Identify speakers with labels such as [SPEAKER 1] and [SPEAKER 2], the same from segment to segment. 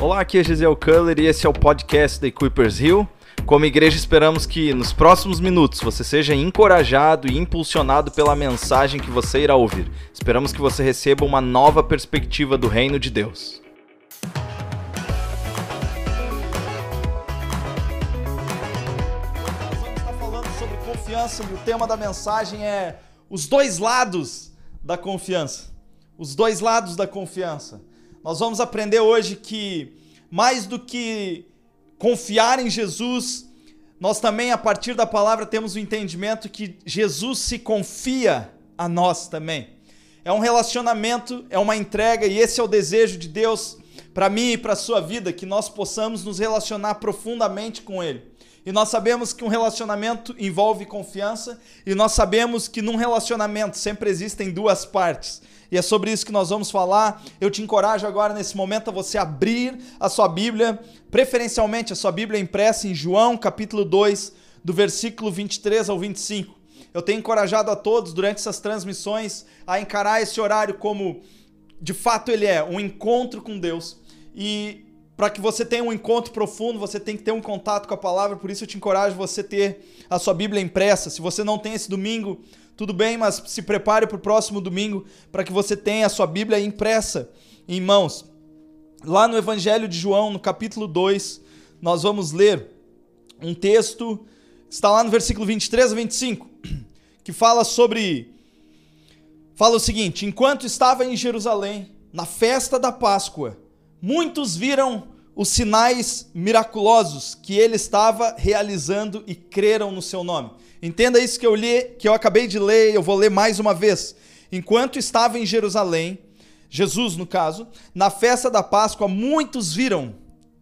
[SPEAKER 1] Olá, aqui é Gisele Culler e esse é o podcast da Equippers Hill. Como igreja, esperamos que nos próximos minutos você seja encorajado e impulsionado pela mensagem que você irá ouvir. Esperamos que você receba uma nova perspectiva do reino de Deus.
[SPEAKER 2] Nós vamos estar falando sobre confiança e o tema da mensagem é os dois lados da confiança. Os dois lados da confiança. Nós vamos aprender hoje que mais do que confiar em Jesus, nós também, a partir da palavra, temos o entendimento que Jesus se confia a nós também. É um relacionamento, é uma entrega, e esse é o desejo de Deus para mim e para a sua vida, que nós possamos nos relacionar profundamente com Ele. E nós sabemos que um relacionamento envolve confiança, e nós sabemos que num relacionamento sempre existem duas partes. E é sobre isso que nós vamos falar. Eu te encorajo agora nesse momento a você abrir a sua Bíblia, preferencialmente a sua Bíblia impressa em João, capítulo 2, do versículo 23 ao 25. Eu tenho encorajado a todos durante essas transmissões a encarar esse horário como de fato ele é, um encontro com Deus. E para que você tenha um encontro profundo, você tem que ter um contato com a palavra, por isso eu te encorajo você ter a sua Bíblia impressa. Se você não tem esse domingo, tudo bem, mas se prepare para o próximo domingo para que você tenha a sua Bíblia impressa em mãos. Lá no Evangelho de João, no capítulo 2, nós vamos ler um texto, está lá no versículo 23 a 25, que fala sobre. Fala o seguinte: Enquanto estava em Jerusalém, na festa da Páscoa, muitos viram os sinais miraculosos que ele estava realizando e creram no seu nome. Entenda isso que eu li, que eu acabei de ler, eu vou ler mais uma vez. Enquanto estava em Jerusalém, Jesus no caso, na festa da Páscoa, muitos viram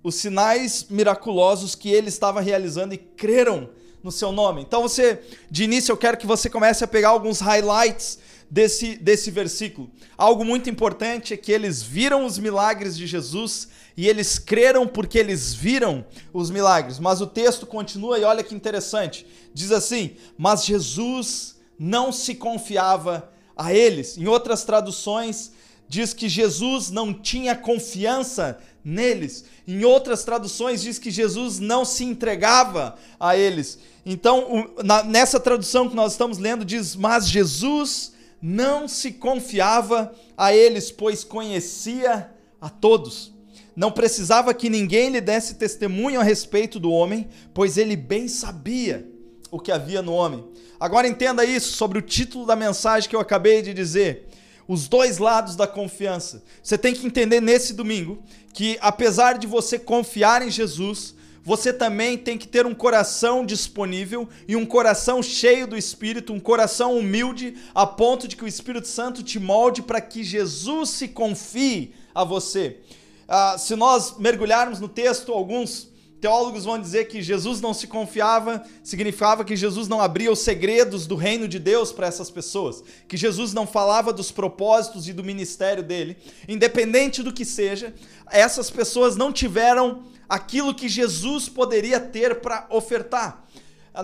[SPEAKER 2] os sinais miraculosos que ele estava realizando e creram no seu nome. Então você, de início, eu quero que você comece a pegar alguns highlights desse, desse versículo. Algo muito importante é que eles viram os milagres de Jesus e eles creram porque eles viram os milagres. Mas o texto continua e olha que interessante. Diz assim: Mas Jesus não se confiava a eles. Em outras traduções, diz que Jesus não tinha confiança neles. Em outras traduções, diz que Jesus não se entregava a eles. Então, nessa tradução que nós estamos lendo, diz: Mas Jesus não se confiava a eles, pois conhecia a todos. Não precisava que ninguém lhe desse testemunho a respeito do homem, pois ele bem sabia o que havia no homem. Agora entenda isso sobre o título da mensagem que eu acabei de dizer. Os dois lados da confiança. Você tem que entender nesse domingo que, apesar de você confiar em Jesus, você também tem que ter um coração disponível e um coração cheio do Espírito, um coração humilde, a ponto de que o Espírito Santo te molde para que Jesus se confie a você. Ah, se nós mergulharmos no texto, alguns teólogos vão dizer que Jesus não se confiava, significava que Jesus não abria os segredos do reino de Deus para essas pessoas, que Jesus não falava dos propósitos e do ministério dele. Independente do que seja, essas pessoas não tiveram aquilo que Jesus poderia ter para ofertar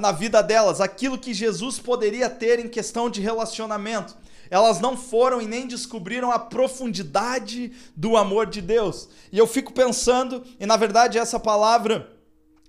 [SPEAKER 2] na vida delas, aquilo que Jesus poderia ter em questão de relacionamento. Elas não foram e nem descobriram a profundidade do amor de Deus. E eu fico pensando, e na verdade essa palavra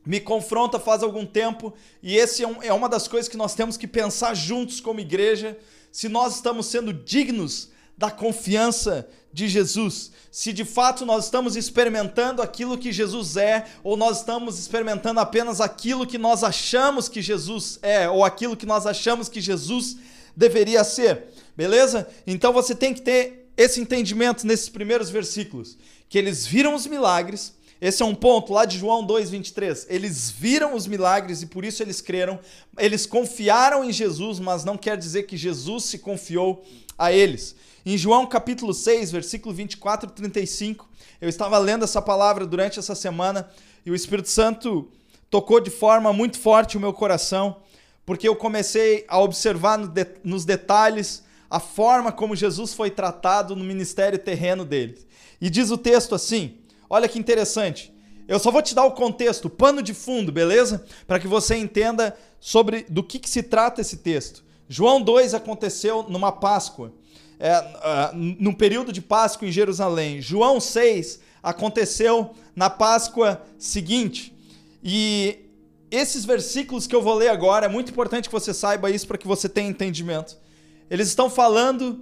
[SPEAKER 2] me confronta faz algum tempo, e esse é, um, é uma das coisas que nós temos que pensar juntos como igreja, se nós estamos sendo dignos da confiança de Jesus. Se de fato nós estamos experimentando aquilo que Jesus é, ou nós estamos experimentando apenas aquilo que nós achamos que Jesus é, ou aquilo que nós achamos que Jesus deveria ser. Beleza? Então você tem que ter esse entendimento nesses primeiros versículos, que eles viram os milagres, esse é um ponto lá de João 2:23. Eles viram os milagres e por isso eles creram. Eles confiaram em Jesus, mas não quer dizer que Jesus se confiou a eles. Em João capítulo 6, versículo 24 e 35, eu estava lendo essa palavra durante essa semana e o Espírito Santo tocou de forma muito forte o meu coração, porque eu comecei a observar nos detalhes a forma como Jesus foi tratado no ministério terreno dele. E diz o texto assim: olha que interessante. Eu só vou te dar o contexto, o pano de fundo, beleza? Para que você entenda sobre do que, que se trata esse texto. João 2 aconteceu numa Páscoa. É, uh, no período de Páscoa em Jerusalém. João 6 aconteceu na Páscoa seguinte. E esses versículos que eu vou ler agora, é muito importante que você saiba isso para que você tenha entendimento. Eles estão falando,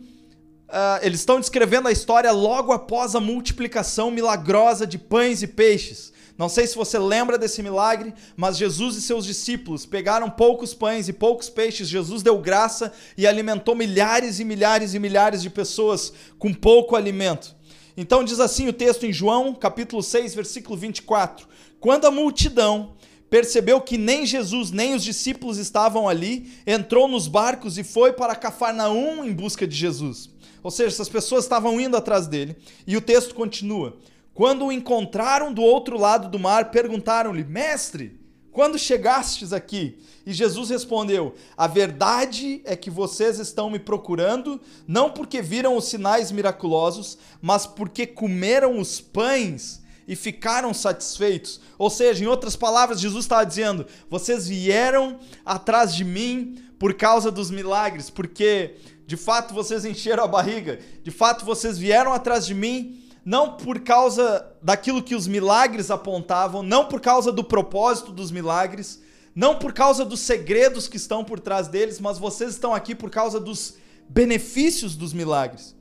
[SPEAKER 2] uh, eles estão descrevendo a história logo após a multiplicação milagrosa de pães e peixes. Não sei se você lembra desse milagre, mas Jesus e seus discípulos pegaram poucos pães e poucos peixes. Jesus deu graça e alimentou milhares e milhares e milhares de pessoas com pouco alimento. Então diz assim o texto em João, capítulo 6, versículo 24: Quando a multidão percebeu que nem Jesus nem os discípulos estavam ali, entrou nos barcos e foi para Cafarnaum em busca de Jesus. Ou seja, essas pessoas estavam indo atrás dele. E o texto continua: quando o encontraram do outro lado do mar, perguntaram-lhe: Mestre, quando chegastes aqui? E Jesus respondeu: A verdade é que vocês estão me procurando, não porque viram os sinais miraculosos, mas porque comeram os pães e ficaram satisfeitos. Ou seja, em outras palavras, Jesus estava dizendo: Vocês vieram atrás de mim por causa dos milagres, porque de fato vocês encheram a barriga, de fato vocês vieram atrás de mim não por causa daquilo que os milagres apontavam, não por causa do propósito dos milagres, não por causa dos segredos que estão por trás deles, mas vocês estão aqui por causa dos benefícios dos milagres.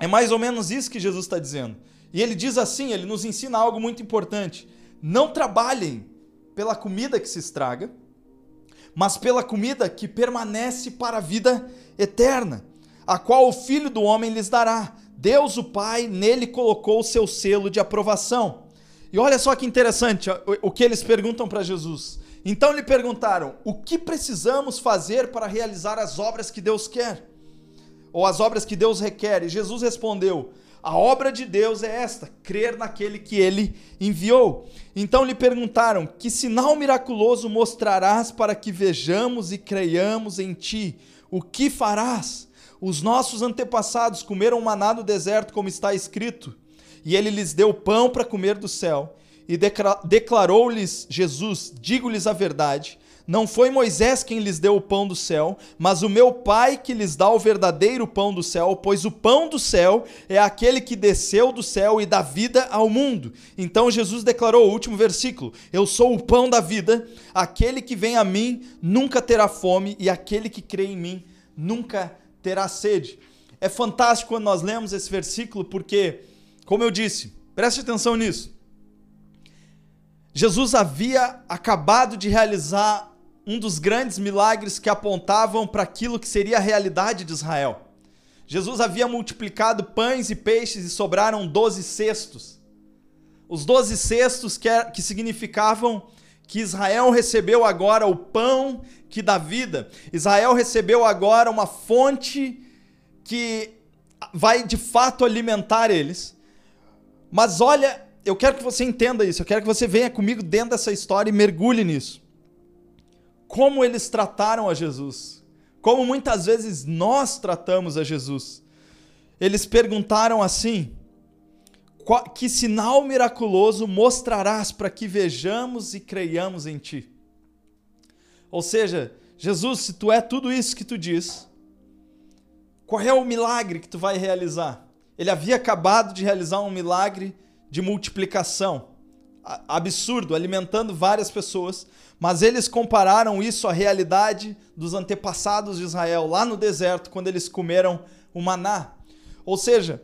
[SPEAKER 2] É mais ou menos isso que Jesus está dizendo. E ele diz assim: ele nos ensina algo muito importante. Não trabalhem pela comida que se estraga, mas pela comida que permanece para a vida eterna, a qual o Filho do Homem lhes dará Deus, o Pai, nele colocou o seu selo de aprovação. E olha só que interessante o que eles perguntam para Jesus. Então lhe perguntaram: o que precisamos fazer para realizar as obras que Deus quer? Ou as obras que Deus requer? E Jesus respondeu: a obra de Deus é esta, crer naquele que ele enviou. Então lhe perguntaram: Que sinal miraculoso mostrarás para que vejamos e creiamos em ti? O que farás? Os nossos antepassados comeram maná no deserto, como está escrito, e ele lhes deu pão para comer do céu. E declarou-lhes Jesus: Digo-lhes a verdade. Não foi Moisés quem lhes deu o pão do céu, mas o meu Pai que lhes dá o verdadeiro pão do céu, pois o pão do céu é aquele que desceu do céu e dá vida ao mundo. Então Jesus declarou, o último versículo: Eu sou o pão da vida, aquele que vem a mim nunca terá fome, e aquele que crê em mim nunca terá sede. É fantástico quando nós lemos esse versículo porque, como eu disse, preste atenção nisso. Jesus havia acabado de realizar um dos grandes milagres que apontavam para aquilo que seria a realidade de Israel. Jesus havia multiplicado pães e peixes e sobraram doze cestos. Os doze cestos que, que significavam que Israel recebeu agora o pão que dá vida. Israel recebeu agora uma fonte que vai de fato alimentar eles. Mas olha, eu quero que você entenda isso, eu quero que você venha comigo dentro dessa história e mergulhe nisso. Como eles trataram a Jesus. Como muitas vezes nós tratamos a Jesus. Eles perguntaram assim: que sinal miraculoso mostrarás para que vejamos e creiamos em ti? Ou seja, Jesus, se tu é tudo isso que tu diz, qual é o milagre que tu vai realizar? Ele havia acabado de realizar um milagre de multiplicação absurdo, alimentando várias pessoas, mas eles compararam isso à realidade dos antepassados de Israel lá no deserto, quando eles comeram o maná. Ou seja,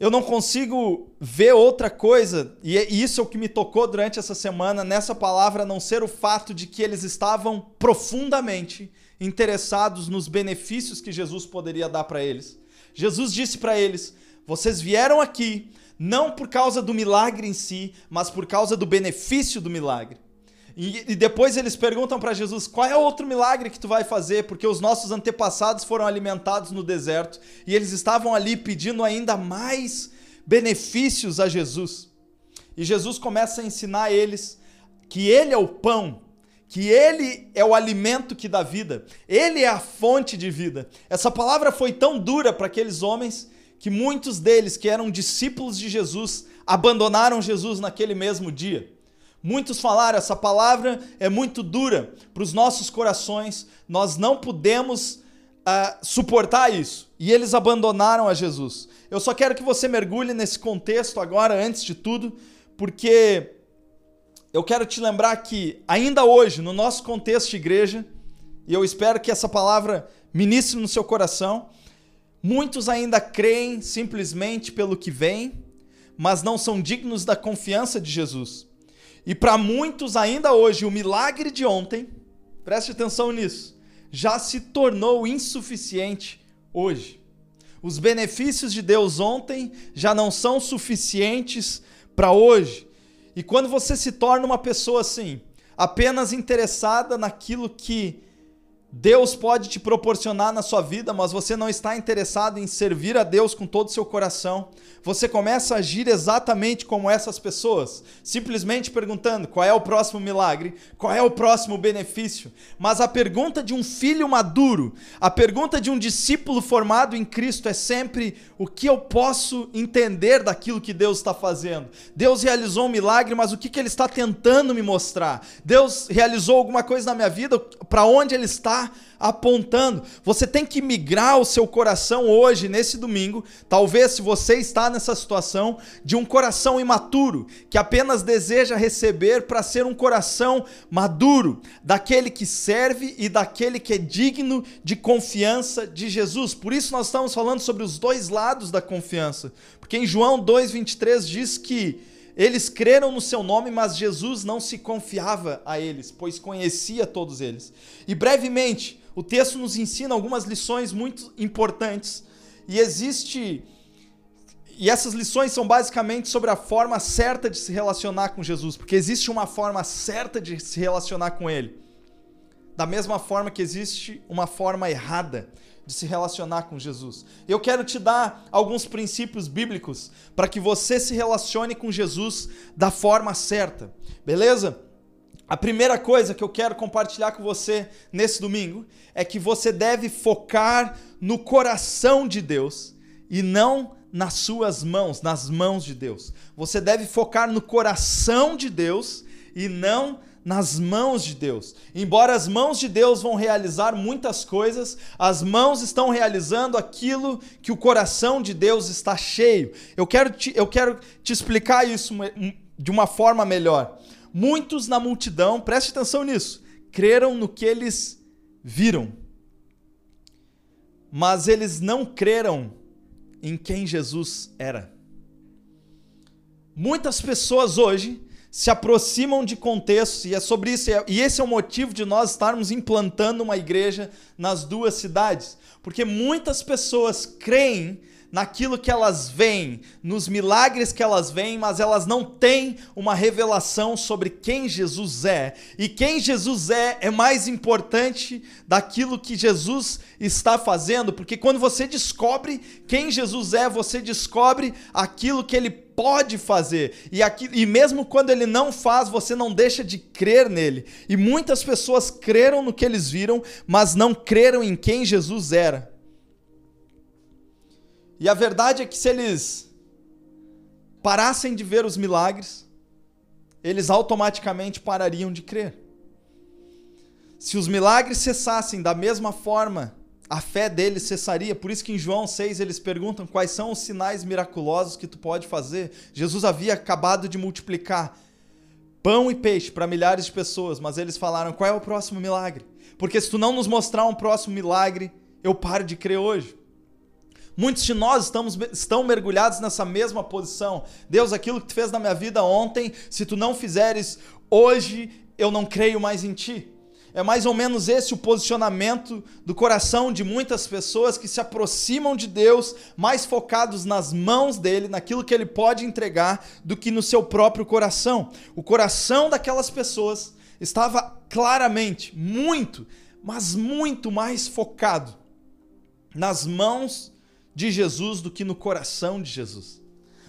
[SPEAKER 2] eu não consigo ver outra coisa, e isso é o que me tocou durante essa semana, nessa palavra, a não ser o fato de que eles estavam profundamente interessados nos benefícios que Jesus poderia dar para eles. Jesus disse para eles: Vocês vieram aqui não por causa do milagre em si, mas por causa do benefício do milagre. E, e depois eles perguntam para Jesus: qual é o outro milagre que tu vai fazer? Porque os nossos antepassados foram alimentados no deserto e eles estavam ali pedindo ainda mais benefícios a Jesus. E Jesus começa a ensinar eles que Ele é o pão, que Ele é o alimento que dá vida, Ele é a fonte de vida. Essa palavra foi tão dura para aqueles homens que muitos deles, que eram discípulos de Jesus, abandonaram Jesus naquele mesmo dia. Muitos falaram, essa palavra é muito dura para os nossos corações, nós não podemos uh, suportar isso. E eles abandonaram a Jesus. Eu só quero que você mergulhe nesse contexto agora, antes de tudo, porque eu quero te lembrar que, ainda hoje, no nosso contexto de igreja, e eu espero que essa palavra ministre no seu coração, muitos ainda creem simplesmente pelo que vem, mas não são dignos da confiança de Jesus. E para muitos, ainda hoje, o milagre de ontem, preste atenção nisso, já se tornou insuficiente hoje. Os benefícios de Deus ontem já não são suficientes para hoje. E quando você se torna uma pessoa assim, apenas interessada naquilo que Deus pode te proporcionar na sua vida, mas você não está interessado em servir a Deus com todo o seu coração. Você começa a agir exatamente como essas pessoas, simplesmente perguntando qual é o próximo milagre, qual é o próximo benefício. Mas a pergunta de um filho maduro, a pergunta de um discípulo formado em Cristo é sempre: o que eu posso entender daquilo que Deus está fazendo? Deus realizou um milagre, mas o que, que Ele está tentando me mostrar? Deus realizou alguma coisa na minha vida, para onde Ele está? Apontando. Você tem que migrar o seu coração hoje, nesse domingo. Talvez, se você está nessa situação, de um coração imaturo, que apenas deseja receber para ser um coração maduro, daquele que serve e daquele que é digno de confiança de Jesus. Por isso, nós estamos falando sobre os dois lados da confiança. Porque em João 2,23 diz que eles creram no seu nome, mas Jesus não se confiava a eles, pois conhecia todos eles. E brevemente, o texto nos ensina algumas lições muito importantes. E existe e essas lições são basicamente sobre a forma certa de se relacionar com Jesus, porque existe uma forma certa de se relacionar com ele. Da mesma forma que existe uma forma errada de se relacionar com Jesus. Eu quero te dar alguns princípios bíblicos para que você se relacione com Jesus da forma certa, beleza? A primeira coisa que eu quero compartilhar com você nesse domingo é que você deve focar no coração de Deus e não nas suas mãos, nas mãos de Deus. Você deve focar no coração de Deus e não nas mãos de Deus. Embora as mãos de Deus vão realizar muitas coisas, as mãos estão realizando aquilo que o coração de Deus está cheio. Eu quero te, eu quero te explicar isso de uma forma melhor. Muitos na multidão, preste atenção nisso, creram no que eles viram, mas eles não creram em quem Jesus era. Muitas pessoas hoje se aproximam de contextos, e é sobre isso, e esse é o motivo de nós estarmos implantando uma igreja nas duas cidades, porque muitas pessoas creem naquilo que elas veem, nos milagres que elas veem, mas elas não têm uma revelação sobre quem Jesus é. E quem Jesus é é mais importante daquilo que Jesus está fazendo, porque quando você descobre quem Jesus é, você descobre aquilo que ele pode fazer. E, aqui, e mesmo quando ele não faz, você não deixa de crer nele. E muitas pessoas creram no que eles viram, mas não creram em quem Jesus era. E a verdade é que se eles parassem de ver os milagres, eles automaticamente parariam de crer. Se os milagres cessassem da mesma forma a fé deles cessaria. Por isso que em João 6 eles perguntam quais são os sinais miraculosos que tu pode fazer. Jesus havia acabado de multiplicar pão e peixe para milhares de pessoas, mas eles falaram: "Qual é o próximo milagre?" Porque se tu não nos mostrar um próximo milagre, eu paro de crer hoje. Muitos de nós estamos, estão mergulhados nessa mesma posição. Deus, aquilo que tu fez na minha vida ontem, se tu não fizeres hoje, eu não creio mais em ti. É mais ou menos esse o posicionamento do coração de muitas pessoas que se aproximam de Deus mais focados nas mãos dele, naquilo que ele pode entregar, do que no seu próprio coração. O coração daquelas pessoas estava claramente, muito, mas muito mais focado nas mãos de Jesus do que no coração de Jesus.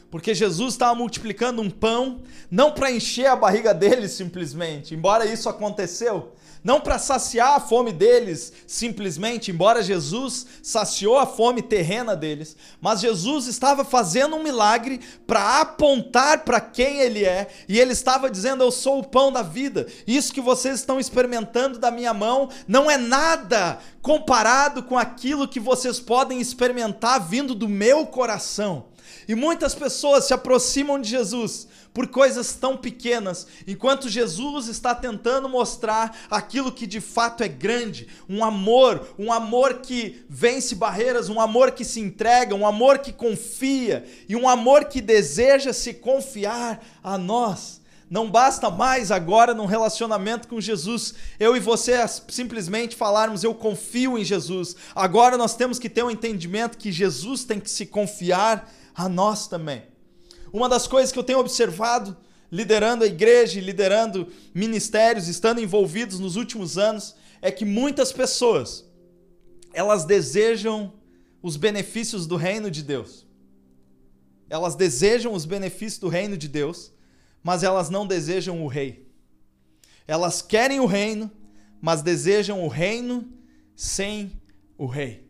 [SPEAKER 2] Porque Jesus estava multiplicando um pão, não para encher a barriga dele simplesmente, embora isso aconteceu, não para saciar a fome deles simplesmente, embora Jesus saciou a fome terrena deles, mas Jesus estava fazendo um milagre para apontar para quem ele é, e ele estava dizendo: Eu sou o pão da vida. Isso que vocês estão experimentando da minha mão não é nada comparado com aquilo que vocês podem experimentar vindo do meu coração. E muitas pessoas se aproximam de Jesus por coisas tão pequenas, enquanto Jesus está tentando mostrar aquilo que de fato é grande, um amor, um amor que vence barreiras, um amor que se entrega, um amor que confia e um amor que deseja se confiar a nós. Não basta mais agora num relacionamento com Jesus, eu e você simplesmente falarmos eu confio em Jesus. Agora nós temos que ter um entendimento que Jesus tem que se confiar a nós também. Uma das coisas que eu tenho observado liderando a igreja, liderando ministérios, estando envolvidos nos últimos anos, é que muitas pessoas elas desejam os benefícios do reino de Deus. Elas desejam os benefícios do reino de Deus, mas elas não desejam o rei. Elas querem o reino, mas desejam o reino sem o rei.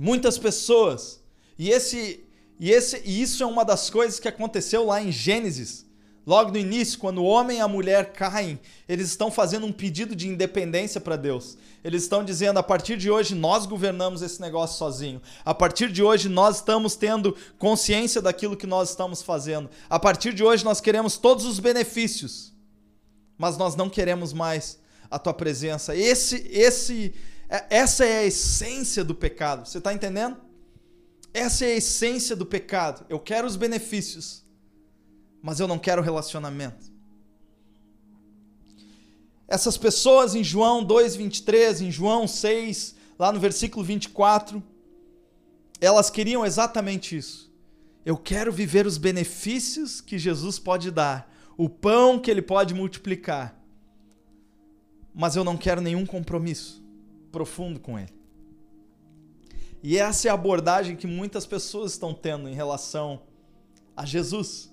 [SPEAKER 2] Muitas pessoas, e esse e, esse, e isso é uma das coisas que aconteceu lá em Gênesis. Logo no início, quando o homem e a mulher caem, eles estão fazendo um pedido de independência para Deus. Eles estão dizendo: a partir de hoje nós governamos esse negócio sozinho. A partir de hoje nós estamos tendo consciência daquilo que nós estamos fazendo. A partir de hoje nós queremos todos os benefícios, mas nós não queremos mais a tua presença. Esse, esse, é, essa é a essência do pecado. Você está entendendo? Essa é a essência do pecado. Eu quero os benefícios, mas eu não quero relacionamento. Essas pessoas em João 2:23, em João 6, lá no versículo 24, elas queriam exatamente isso. Eu quero viver os benefícios que Jesus pode dar, o pão que ele pode multiplicar. Mas eu não quero nenhum compromisso profundo com ele. E essa é a abordagem que muitas pessoas estão tendo em relação a Jesus.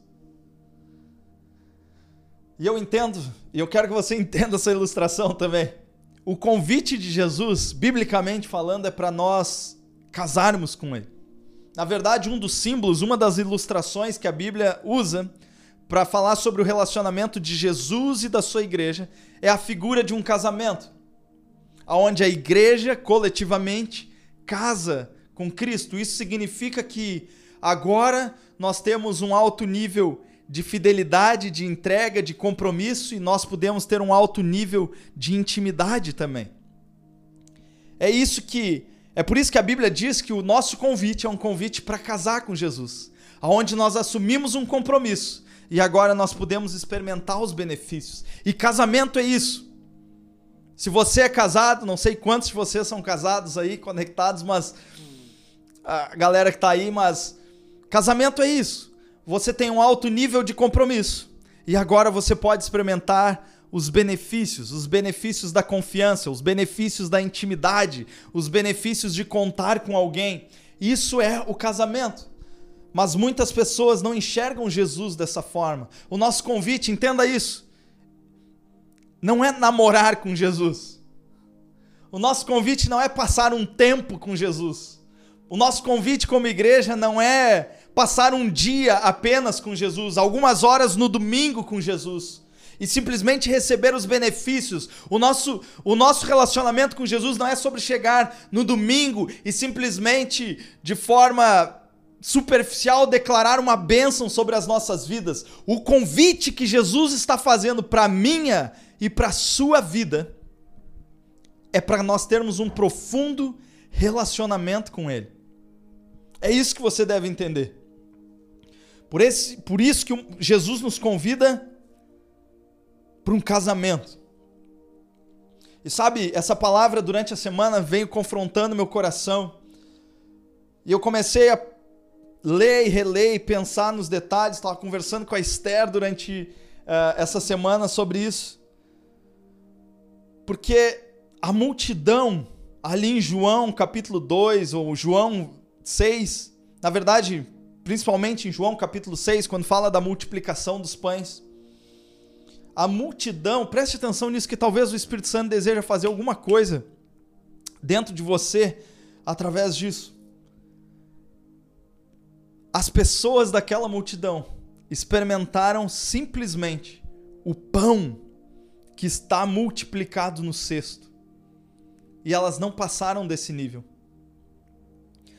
[SPEAKER 2] E eu entendo, e eu quero que você entenda essa ilustração também. O convite de Jesus, biblicamente falando, é para nós casarmos com Ele. Na verdade, um dos símbolos, uma das ilustrações que a Bíblia usa para falar sobre o relacionamento de Jesus e da sua igreja é a figura de um casamento, onde a igreja coletivamente casa com Cristo. Isso significa que agora nós temos um alto nível de fidelidade, de entrega, de compromisso e nós podemos ter um alto nível de intimidade também. É isso que é por isso que a Bíblia diz que o nosso convite é um convite para casar com Jesus, aonde nós assumimos um compromisso e agora nós podemos experimentar os benefícios. E casamento é isso. Se você é casado, não sei quantos de vocês são casados aí, conectados, mas a galera que está aí, mas casamento é isso. Você tem um alto nível de compromisso e agora você pode experimentar os benefícios, os benefícios da confiança, os benefícios da intimidade, os benefícios de contar com alguém. Isso é o casamento. Mas muitas pessoas não enxergam Jesus dessa forma. O nosso convite, entenda isso, não é namorar com Jesus. O nosso convite não é passar um tempo com Jesus. O nosso convite como igreja não é passar um dia apenas com Jesus, algumas horas no domingo com Jesus e simplesmente receber os benefícios. O nosso, o nosso relacionamento com Jesus não é sobre chegar no domingo e simplesmente de forma superficial declarar uma bênção sobre as nossas vidas. O convite que Jesus está fazendo para minha e para a sua vida é para nós termos um profundo relacionamento com Ele. É isso que você deve entender. Por, esse, por isso que Jesus nos convida para um casamento. E sabe, essa palavra durante a semana veio confrontando meu coração. E eu comecei a ler e reler e pensar nos detalhes. Estava conversando com a Esther durante uh, essa semana sobre isso. Porque a multidão, ali em João capítulo 2, ou João 6, na verdade, principalmente em João capítulo 6, quando fala da multiplicação dos pães, a multidão, preste atenção nisso que talvez o Espírito Santo deseja fazer alguma coisa dentro de você através disso. As pessoas daquela multidão experimentaram simplesmente o pão que está multiplicado no cesto. E elas não passaram desse nível.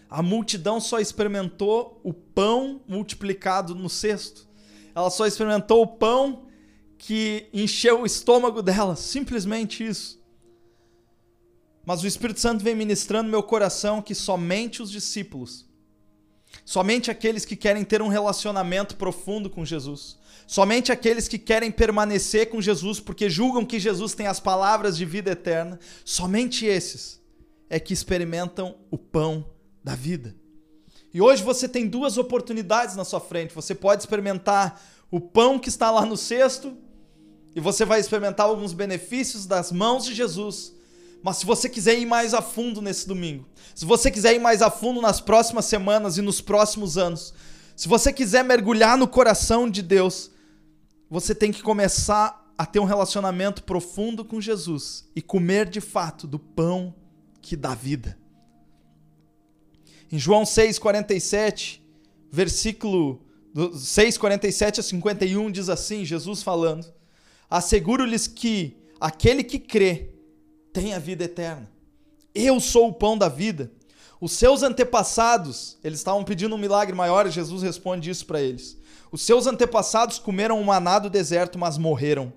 [SPEAKER 2] A multidão só experimentou o pão multiplicado no cesto. Ela só experimentou o pão que encheu o estômago dela, simplesmente isso. Mas o Espírito Santo vem ministrando meu coração que somente os discípulos, somente aqueles que querem ter um relacionamento profundo com Jesus, somente aqueles que querem permanecer com Jesus porque julgam que Jesus tem as palavras de vida eterna, somente esses é que experimentam o pão da vida. E hoje você tem duas oportunidades na sua frente. Você pode experimentar o pão que está lá no cesto e você vai experimentar alguns benefícios das mãos de Jesus. Mas se você quiser ir mais a fundo nesse domingo, se você quiser ir mais a fundo nas próximas semanas e nos próximos anos, se você quiser mergulhar no coração de Deus, você tem que começar a ter um relacionamento profundo com Jesus e comer de fato do pão que dá vida. Em João 6,47, versículo 6,47 a 51 diz assim: Jesus falando: Asseguro-lhes que aquele que crê tem a vida eterna. Eu sou o pão da vida. Os seus antepassados, eles estavam pedindo um milagre maior, e Jesus responde isso para eles. Os seus antepassados comeram um maná do deserto, mas morreram.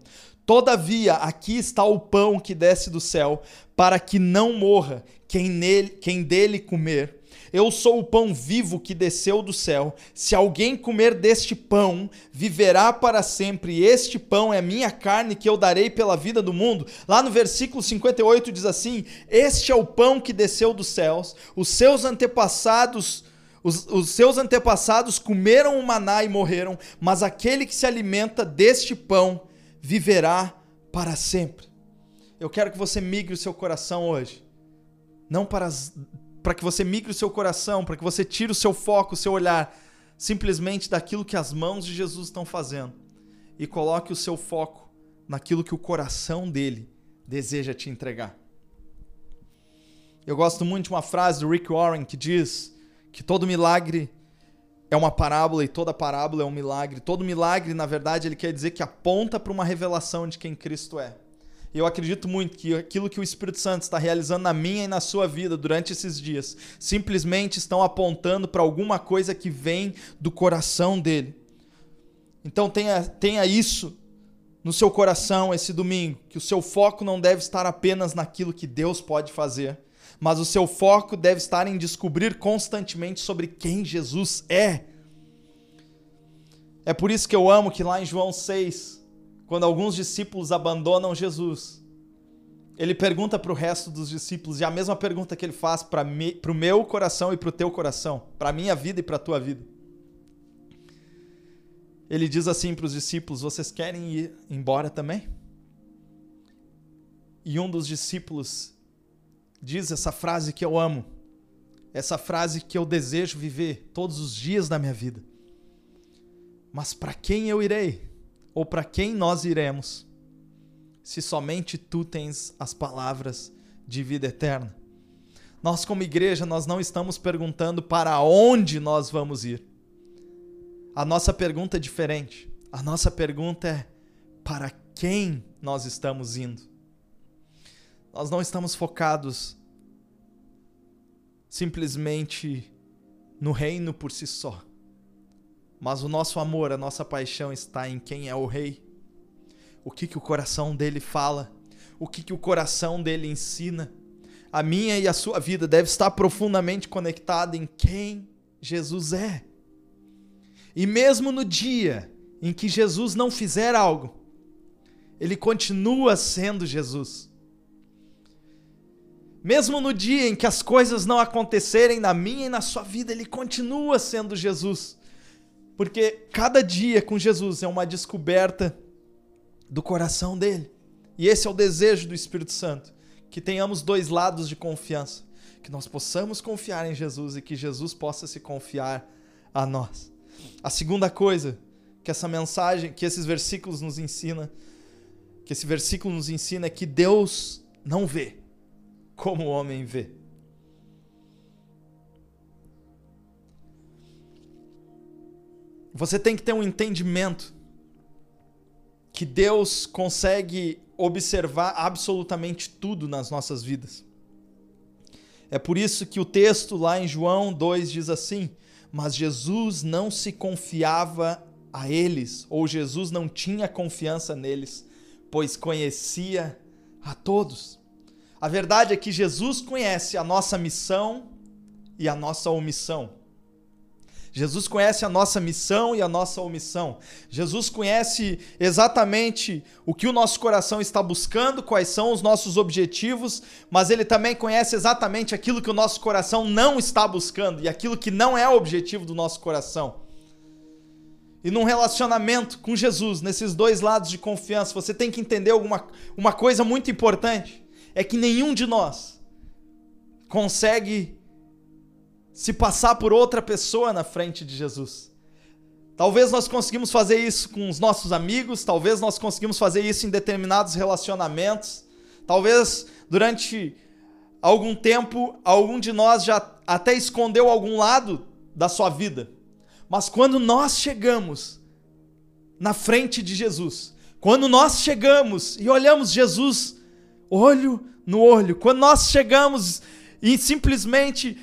[SPEAKER 2] Todavia, aqui está o pão que desce do céu, para que não morra quem, nele, quem dele comer. Eu sou o pão vivo que desceu do céu. Se alguém comer deste pão, viverá para sempre. Este pão é minha carne que eu darei pela vida do mundo. Lá no versículo 58 diz assim: Este é o pão que desceu dos céus. Os seus antepassados os, os, seus antepassados comeram o maná e morreram, mas aquele que se alimenta deste pão viverá para sempre. Eu quero que você migre o seu coração hoje, não para as para que você migre o seu coração, para que você tire o seu foco, o seu olhar simplesmente daquilo que as mãos de Jesus estão fazendo e coloque o seu foco naquilo que o coração dele deseja te entregar. Eu gosto muito de uma frase do Rick Warren que diz que todo milagre é uma parábola e toda parábola é um milagre. Todo milagre, na verdade, ele quer dizer que aponta para uma revelação de quem Cristo é. Eu acredito muito que aquilo que o Espírito Santo está realizando na minha e na sua vida durante esses dias simplesmente estão apontando para alguma coisa que vem do coração dele. Então tenha, tenha isso no seu coração esse domingo, que o seu foco não deve estar apenas naquilo que Deus pode fazer, mas o seu foco deve estar em descobrir constantemente sobre quem Jesus é. É por isso que eu amo que lá em João 6, quando alguns discípulos abandonam Jesus, ele pergunta para o resto dos discípulos, e a mesma pergunta que ele faz para o meu coração e para o teu coração, para a minha vida e para a tua vida. Ele diz assim para os discípulos: Vocês querem ir embora também? E um dos discípulos diz essa frase que eu amo, essa frase que eu desejo viver todos os dias da minha vida. Mas para quem eu irei? Ou para quem nós iremos, se somente tu tens as palavras de vida eterna? Nós, como igreja, nós não estamos perguntando para onde nós vamos ir. A nossa pergunta é diferente. A nossa pergunta é para quem nós estamos indo. Nós não estamos focados simplesmente no reino por si só. Mas o nosso amor, a nossa paixão está em quem é o rei. O que, que o coração dele fala, o que, que o coração dele ensina. A minha e a sua vida deve estar profundamente conectada em quem Jesus é. E mesmo no dia em que Jesus não fizer algo, ele continua sendo Jesus. Mesmo no dia em que as coisas não acontecerem na minha e na sua vida, ele continua sendo Jesus. Porque cada dia com Jesus é uma descoberta do coração dele. E esse é o desejo do Espírito Santo, que tenhamos dois lados de confiança, que nós possamos confiar em Jesus e que Jesus possa se confiar a nós. A segunda coisa que essa mensagem, que esses versículos nos ensina, que esse versículo nos ensina é que Deus não vê como o homem vê. Você tem que ter um entendimento que Deus consegue observar absolutamente tudo nas nossas vidas. É por isso que o texto lá em João 2 diz assim: Mas Jesus não se confiava a eles, ou Jesus não tinha confiança neles, pois conhecia a todos. A verdade é que Jesus conhece a nossa missão e a nossa omissão. Jesus conhece a nossa missão e a nossa omissão. Jesus conhece exatamente o que o nosso coração está buscando, quais são os nossos objetivos, mas ele também conhece exatamente aquilo que o nosso coração não está buscando e aquilo que não é o objetivo do nosso coração. E num relacionamento com Jesus, nesses dois lados de confiança, você tem que entender alguma, uma coisa muito importante: é que nenhum de nós consegue se passar por outra pessoa na frente de Jesus. Talvez nós conseguimos fazer isso com os nossos amigos, talvez nós conseguimos fazer isso em determinados relacionamentos. Talvez durante algum tempo algum de nós já até escondeu algum lado da sua vida. Mas quando nós chegamos na frente de Jesus, quando nós chegamos e olhamos Jesus olho no olho, quando nós chegamos e simplesmente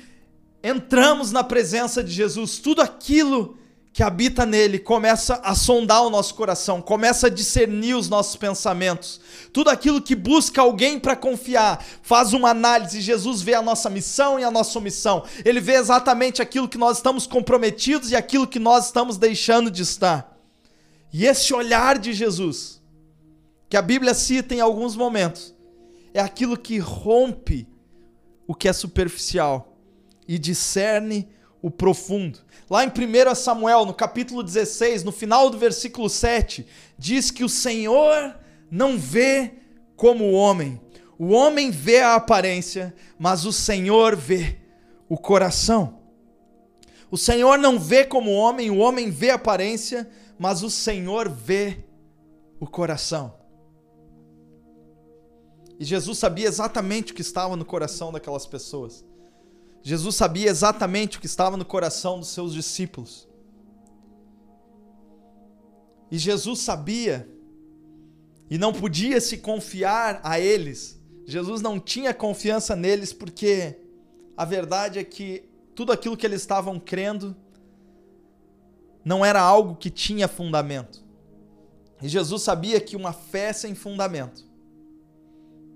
[SPEAKER 2] entramos na presença de Jesus, tudo aquilo que habita nele começa a sondar o nosso coração, começa a discernir os nossos pensamentos. Tudo aquilo que busca alguém para confiar, faz uma análise. Jesus vê a nossa missão e a nossa omissão. Ele vê exatamente aquilo que nós estamos comprometidos e aquilo que nós estamos deixando de estar. E esse olhar de Jesus, que a Bíblia cita em alguns momentos, é aquilo que rompe o que é superficial e discerne o profundo. Lá em 1 Samuel, no capítulo 16, no final do versículo 7, diz que o Senhor não vê como o homem. O homem vê a aparência, mas o Senhor vê o coração. O Senhor não vê como o homem, o homem vê a aparência, mas o Senhor vê o coração. E Jesus sabia exatamente o que estava no coração daquelas pessoas. Jesus sabia exatamente o que estava no coração dos seus discípulos. E Jesus sabia e não podia se confiar a eles. Jesus não tinha confiança neles porque a verdade é que tudo aquilo que eles estavam crendo não era algo que tinha fundamento. E Jesus sabia que uma fé sem fundamento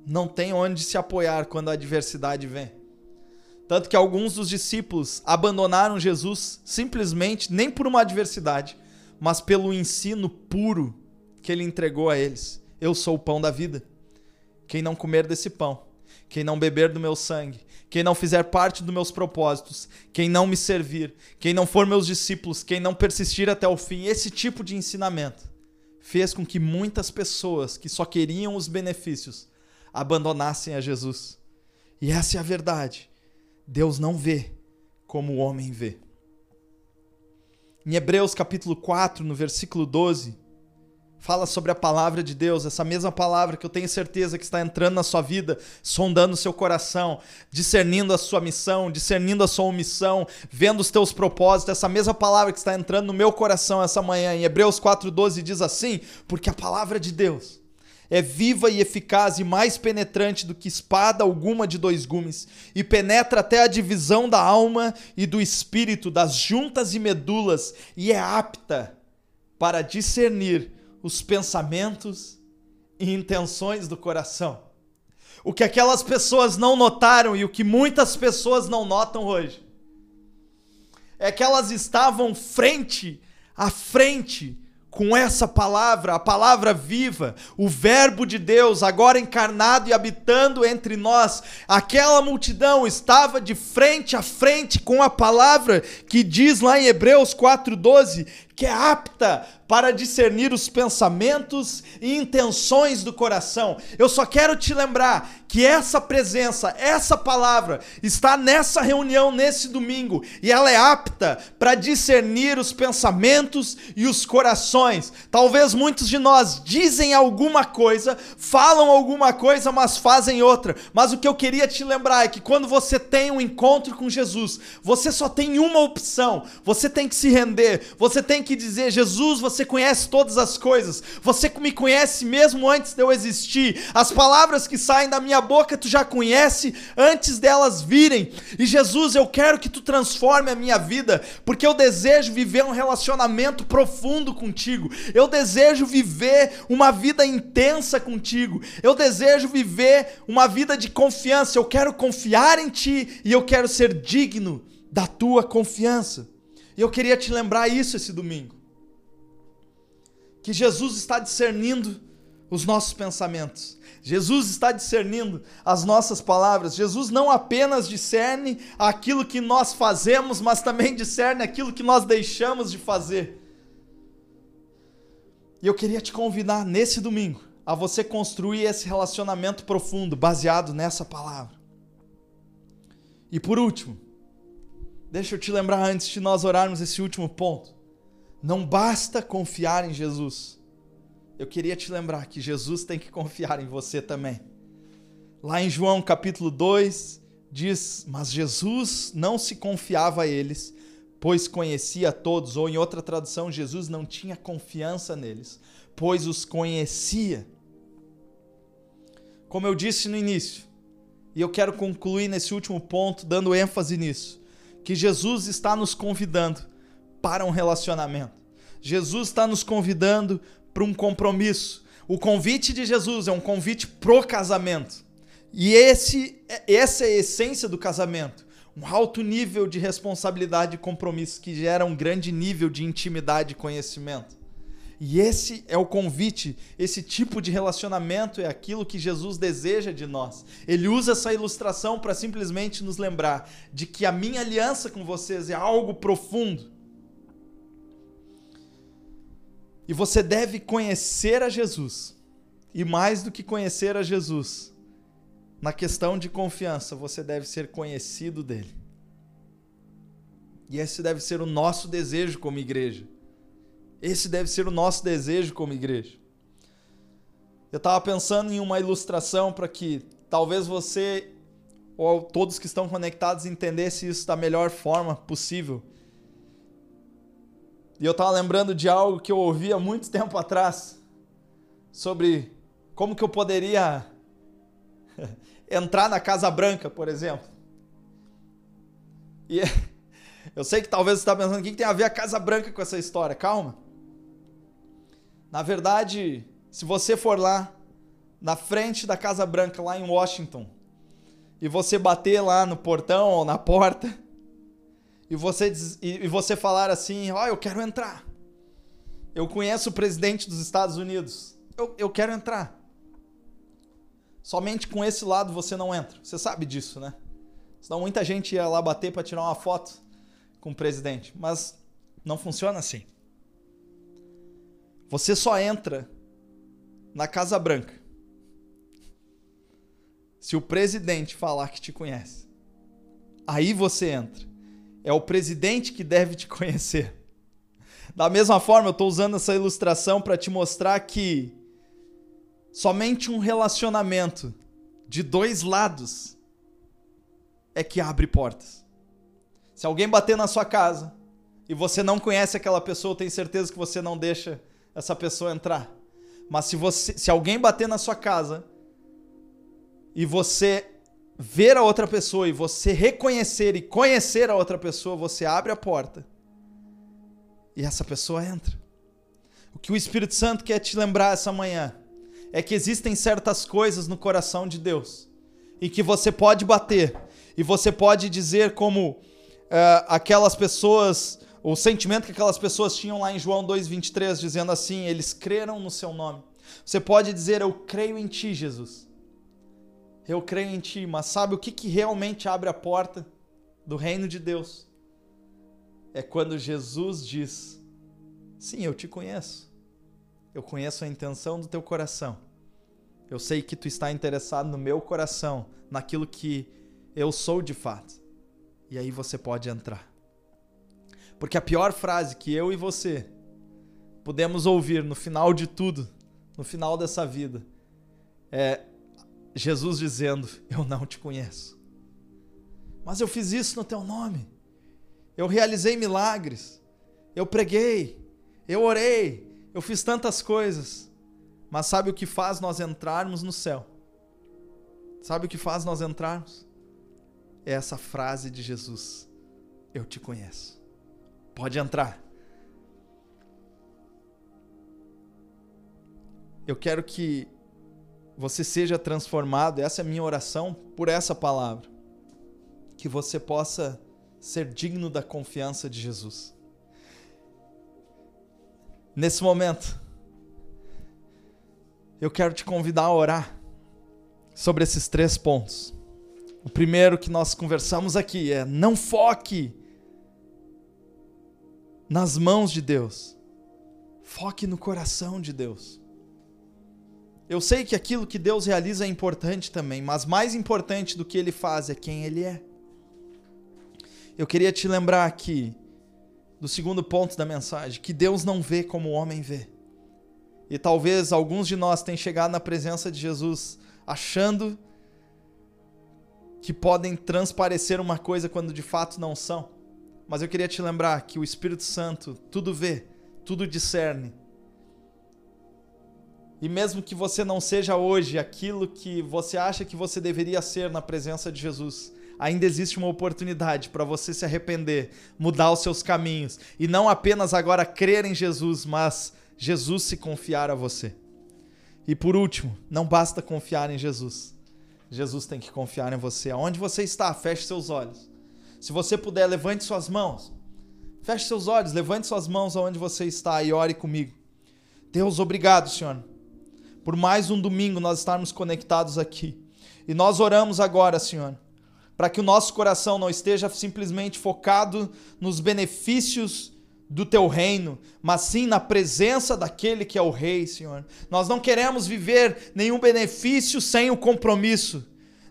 [SPEAKER 2] não tem onde se apoiar quando a adversidade vem. Tanto que alguns dos discípulos abandonaram Jesus simplesmente nem por uma adversidade, mas pelo ensino puro que ele entregou a eles. Eu sou o pão da vida. Quem não comer desse pão, quem não beber do meu sangue, quem não fizer parte dos meus propósitos, quem não me servir, quem não for meus discípulos, quem não persistir até o fim, esse tipo de ensinamento fez com que muitas pessoas que só queriam os benefícios abandonassem a Jesus. E essa é a verdade. Deus não vê como o homem vê. Em Hebreus capítulo 4, no versículo 12, fala sobre a palavra de Deus, essa mesma palavra que eu tenho certeza que está entrando na sua vida, sondando o seu coração, discernindo a sua missão, discernindo a sua omissão, vendo os teus propósitos, essa mesma palavra que está entrando no meu coração essa manhã. Em Hebreus 4:12 diz assim: "Porque a palavra de Deus é viva e eficaz e mais penetrante do que espada alguma de dois gumes, e penetra até a divisão da alma e do espírito, das juntas e medulas, e é apta para discernir os pensamentos e intenções do coração. O que aquelas pessoas não notaram e o que muitas pessoas não notam hoje é que elas estavam frente a frente com essa palavra, a palavra viva, o Verbo de Deus, agora encarnado e habitando entre nós, aquela multidão estava de frente a frente com a palavra que diz lá em Hebreus 4,12 que é apta para discernir os pensamentos e intenções do coração. Eu só quero te lembrar que essa presença, essa palavra está nessa reunião nesse domingo e ela é apta para discernir os pensamentos e os corações. Talvez muitos de nós dizem alguma coisa, falam alguma coisa, mas fazem outra. Mas o que eu queria te lembrar é que quando você tem um encontro com Jesus, você só tem uma opção. Você tem que se render. Você tem que dizer: Jesus, você conhece todas as coisas. Você me conhece mesmo antes de eu existir. As palavras que saem da minha boca tu já conhece antes delas virem. E Jesus, eu quero que tu transforme a minha vida, porque eu desejo viver um relacionamento profundo contigo. Eu desejo viver uma vida intensa contigo. Eu desejo viver uma vida de confiança. Eu quero confiar em ti e eu quero ser digno da tua confiança. E eu queria te lembrar isso esse domingo. Que Jesus está discernindo os nossos pensamentos. Jesus está discernindo as nossas palavras. Jesus não apenas discerne aquilo que nós fazemos, mas também discerne aquilo que nós deixamos de fazer. E eu queria te convidar nesse domingo a você construir esse relacionamento profundo baseado nessa palavra. E por último, deixa eu te lembrar antes de nós orarmos esse último ponto. Não basta confiar em Jesus. Eu queria te lembrar que Jesus tem que confiar em você também. Lá em João capítulo 2 diz: Mas Jesus não se confiava a eles, pois conhecia todos, ou em outra tradução, Jesus não tinha confiança neles, pois os conhecia. Como eu disse no início, e eu quero concluir nesse último ponto, dando ênfase nisso, que Jesus está nos convidando para um relacionamento. Jesus está nos convidando para um compromisso. O convite de Jesus é um convite pro casamento. E esse, essa é a essência do casamento. Um alto nível de responsabilidade e compromisso que gera um grande nível de intimidade e conhecimento. E esse é o convite, esse tipo de relacionamento é aquilo que Jesus deseja de nós. Ele usa essa ilustração para simplesmente nos lembrar de que a minha aliança com vocês é algo profundo. E você deve conhecer a Jesus. E mais do que conhecer a Jesus, na questão de confiança, você deve ser conhecido dele. E esse deve ser o nosso desejo como igreja esse deve ser o nosso desejo como igreja. Eu estava pensando em uma ilustração para que talvez você ou todos que estão conectados entendessem isso da melhor forma possível. E eu estava lembrando de algo que eu ouvi há muito tempo atrás sobre como que eu poderia entrar na Casa Branca, por exemplo. E eu sei que talvez você está pensando o que tem a ver a Casa Branca com essa história. Calma. Na verdade, se você for lá na frente da Casa Branca, lá em Washington, e você bater lá no portão ou na porta, e você, e você falar assim: Ó, oh, eu quero entrar. Eu conheço o presidente dos Estados Unidos. Eu, eu quero entrar. Somente com esse lado você não entra. Você sabe disso, né? Senão muita gente ia lá bater para tirar uma foto com o presidente. Mas não funciona assim. Você só entra na Casa Branca se o presidente falar que te conhece. Aí você entra. É o presidente que deve te conhecer. Da mesma forma, eu estou usando essa ilustração para te mostrar que somente um relacionamento de dois lados é que abre portas. Se alguém bater na sua casa e você não conhece aquela pessoa, eu tenho certeza que você não deixa essa pessoa entrar. Mas se você, se alguém bater na sua casa e você ver a outra pessoa e você reconhecer e conhecer a outra pessoa, você abre a porta e essa pessoa entra. O que o Espírito Santo quer te lembrar essa manhã é que existem certas coisas no coração de Deus e que você pode bater e você pode dizer como uh, aquelas pessoas o sentimento que aquelas pessoas tinham lá em João 2,23, dizendo assim: eles creram no seu nome. Você pode dizer, eu creio em ti, Jesus. Eu creio em ti, mas sabe o que, que realmente abre a porta do reino de Deus? É quando Jesus diz: Sim, eu te conheço. Eu conheço a intenção do teu coração. Eu sei que tu está interessado no meu coração, naquilo que eu sou de fato. E aí você pode entrar. Porque a pior frase que eu e você podemos ouvir no final de tudo, no final dessa vida, é Jesus dizendo: Eu não te conheço. Mas eu fiz isso no teu nome. Eu realizei milagres. Eu preguei. Eu orei. Eu fiz tantas coisas. Mas sabe o que faz nós entrarmos no céu? Sabe o que faz nós entrarmos? É essa frase de Jesus: Eu te conheço. Pode entrar. Eu quero que você seja transformado, essa é a minha oração por essa palavra. Que você possa ser digno da confiança de Jesus. Nesse momento, eu quero te convidar a orar sobre esses três pontos. O primeiro que nós conversamos aqui é: não foque nas mãos de Deus, foque no coração de Deus. Eu sei que aquilo que Deus realiza é importante também, mas mais importante do que ele faz é quem ele é. Eu queria te lembrar aqui do segundo ponto da mensagem, que Deus não vê como o homem vê. E talvez alguns de nós tenham chegado na presença de Jesus achando que podem transparecer uma coisa quando de fato não são. Mas eu queria te lembrar que o Espírito Santo tudo vê, tudo discerne e mesmo que você não seja hoje aquilo que você acha que você deveria ser na presença de Jesus, ainda existe uma oportunidade para você se arrepender, mudar os seus caminhos e não apenas agora crer em Jesus, mas Jesus se confiar a você. E por último, não basta confiar em Jesus. Jesus tem que confiar em você. Aonde você está, feche seus olhos. Se você puder, levante suas mãos. Feche seus olhos, levante suas mãos aonde você está e ore comigo. Deus, obrigado, Senhor por mais um domingo nós estarmos conectados aqui. E nós oramos agora, Senhor, para que o nosso coração não esteja simplesmente focado nos benefícios do teu reino, mas sim na presença daquele que é o rei, Senhor. Nós não queremos viver nenhum benefício sem o compromisso.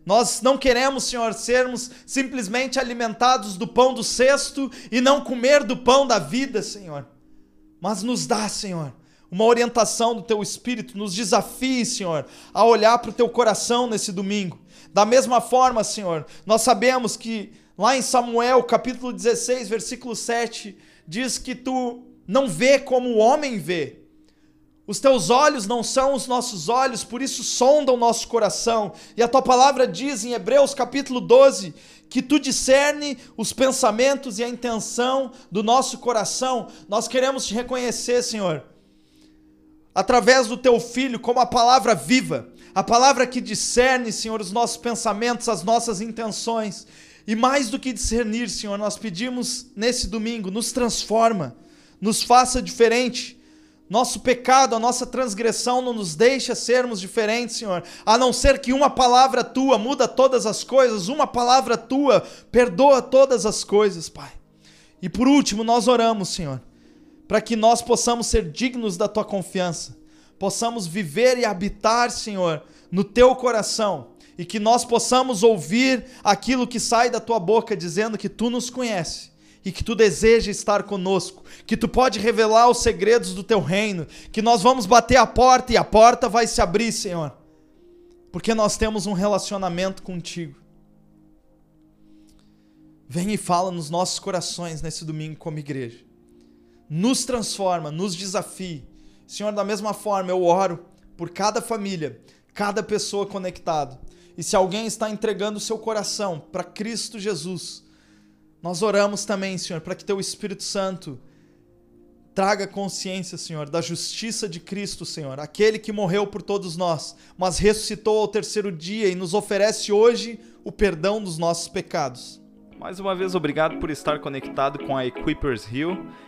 [SPEAKER 2] Nós não queremos, Senhor, sermos simplesmente alimentados do pão do cesto e não comer do pão da vida, Senhor. Mas nos dá, Senhor, uma orientação do teu espírito, nos desafie, Senhor, a olhar para o teu coração nesse domingo. Da mesma forma, Senhor, nós sabemos que lá em Samuel, capítulo 16, versículo 7, diz que tu não vê como o homem vê. Os teus olhos não são os nossos olhos, por isso sonda o nosso coração. E a tua palavra diz em Hebreus capítulo 12 que tu discerne os pensamentos e a intenção do nosso coração. Nós queremos te reconhecer, Senhor através do teu filho, como a palavra viva, a palavra que discerne, Senhor, os nossos pensamentos, as nossas intenções. E mais do que discernir, Senhor, nós pedimos nesse domingo, nos transforma, nos faça diferente. Nosso pecado, a nossa transgressão não nos deixa sermos diferentes, Senhor. A não ser que uma palavra tua muda todas as coisas, uma palavra tua perdoa todas as coisas, Pai. E por último, nós oramos, Senhor para que nós possamos ser dignos da tua confiança, possamos viver e habitar, Senhor, no teu coração e que nós possamos ouvir aquilo que sai da tua boca dizendo que tu nos conhece e que tu deseja estar conosco, que tu pode revelar os segredos do teu reino, que nós vamos bater a porta e a porta vai se abrir, Senhor. Porque nós temos um relacionamento contigo. Vem e fala nos nossos corações nesse domingo como igreja nos transforma, nos desafia. Senhor, da mesma forma, eu oro por cada família, cada pessoa conectada. E se alguém está entregando seu coração para Cristo Jesus, nós oramos também, Senhor, para que teu Espírito Santo traga consciência, Senhor, da justiça de Cristo, Senhor, aquele que morreu por todos nós, mas ressuscitou ao terceiro dia e nos oferece hoje o perdão dos nossos pecados.
[SPEAKER 1] Mais uma vez, obrigado por estar conectado com a Equippers Hill.